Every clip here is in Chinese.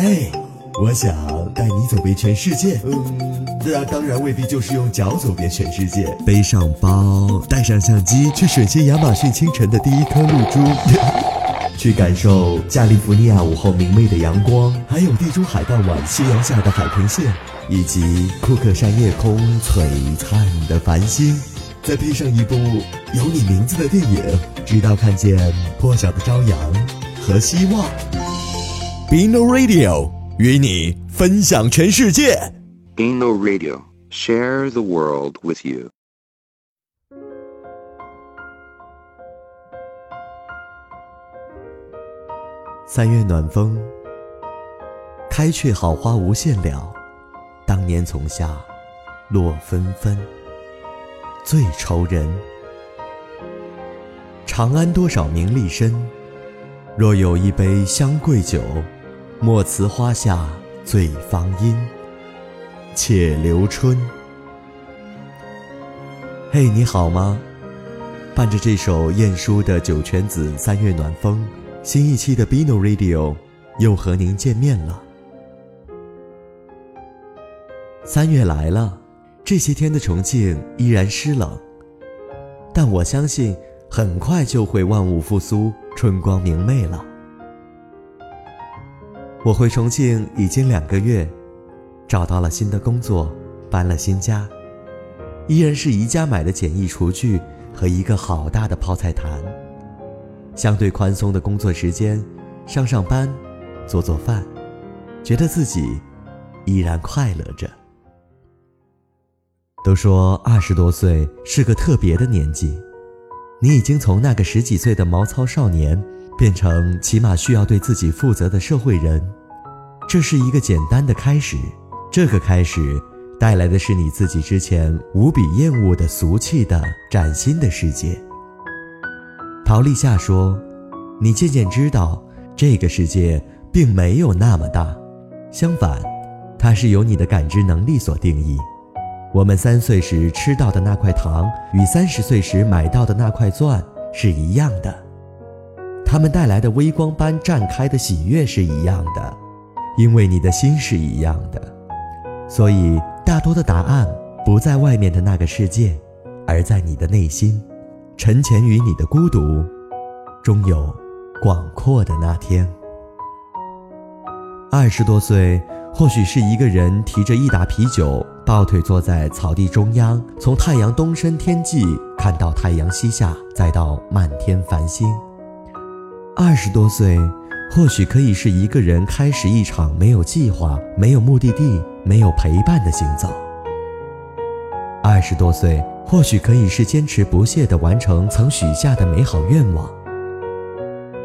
嘿，我想带你走遍全世界。嗯，那当然未必就是用脚走遍全世界。背上包，带上相机，去吮吸亚马逊清晨的第一颗露珠，去感受加利福尼亚午后明媚的阳光，还有地中海傍晚夕阳下的海平线，以及库克山夜空璀璨的繁星。再配上一部有你名字的电影，直到看见破晓的朝阳和希望。Bino Radio 与你分享全世界。Bino Radio, share the world with you. 三月暖风，开却好花无限了。当年丛下落纷纷，最愁人。长安多少名利身，若有一杯香桂酒，莫辞花下醉芳阴。且留春。嘿，你好吗？伴着这首晏殊的《九泉子·三月暖风》，新一期的 Bino Radio 又和您见面了。三月来了，这些天的重庆依然湿冷，但我相信很快就会万物复苏，春光明媚了。我回重庆已经两个月，找到了新的工作，搬了新家，依然是宜家买的简易厨具和一个好大的泡菜坛。相对宽松的工作时间，上上班，做做饭，觉得自己依然快乐着。都说二十多岁是个特别的年纪，你已经从那个十几岁的毛糙少年，变成起码需要对自己负责的社会人。这是一个简单的开始，这个开始带来的是你自己之前无比厌恶的俗气的崭新的世界。陶立夏说：“你渐渐知道，这个世界并没有那么大，相反，它是由你的感知能力所定义。我们三岁时吃到的那块糖，与三十岁时买到的那块钻是一样的，它们带来的微光般绽开的喜悦是一样的，因为你的心是一样的。所以，大多的答案不在外面的那个世界，而在你的内心。”沉潜于你的孤独，终有广阔的那天。二十多岁，或许是一个人提着一打啤酒，抱腿坐在草地中央，从太阳东升天际看到太阳西下，再到漫天繁星。二十多岁，或许可以是一个人开始一场没有计划、没有目的地、没有陪伴的行走。二十多岁。或许可以是坚持不懈地完成曾许下的美好愿望。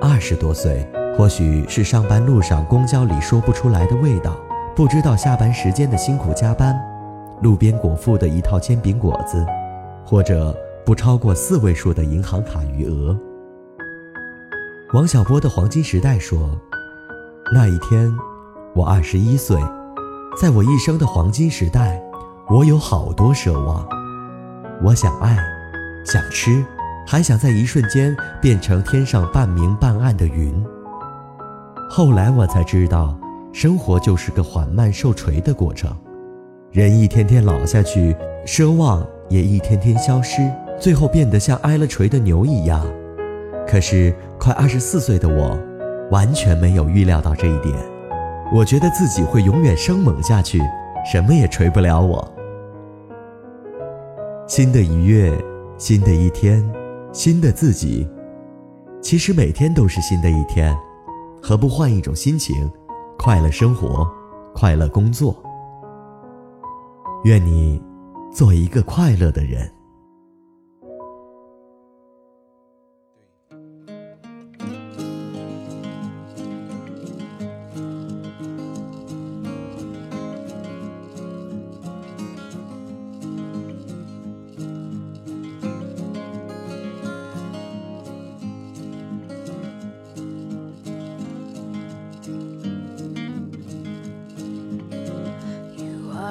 二十多岁，或许是上班路上公交里说不出来的味道，不知道下班时间的辛苦加班，路边果腹的一套煎饼果子，或者不超过四位数的银行卡余额。王小波的黄金时代说：“那一天，我二十一岁，在我一生的黄金时代，我有好多奢望。”我想爱，想吃，还想在一瞬间变成天上半明半暗的云。后来我才知道，生活就是个缓慢受锤的过程，人一天天老下去，奢望也一天天消失，最后变得像挨了锤的牛一样。可是快二十四岁的我，完全没有预料到这一点。我觉得自己会永远生猛下去，什么也锤不了我。新的一月，新的一天，新的自己。其实每天都是新的一天，何不换一种心情，快乐生活，快乐工作？愿你做一个快乐的人。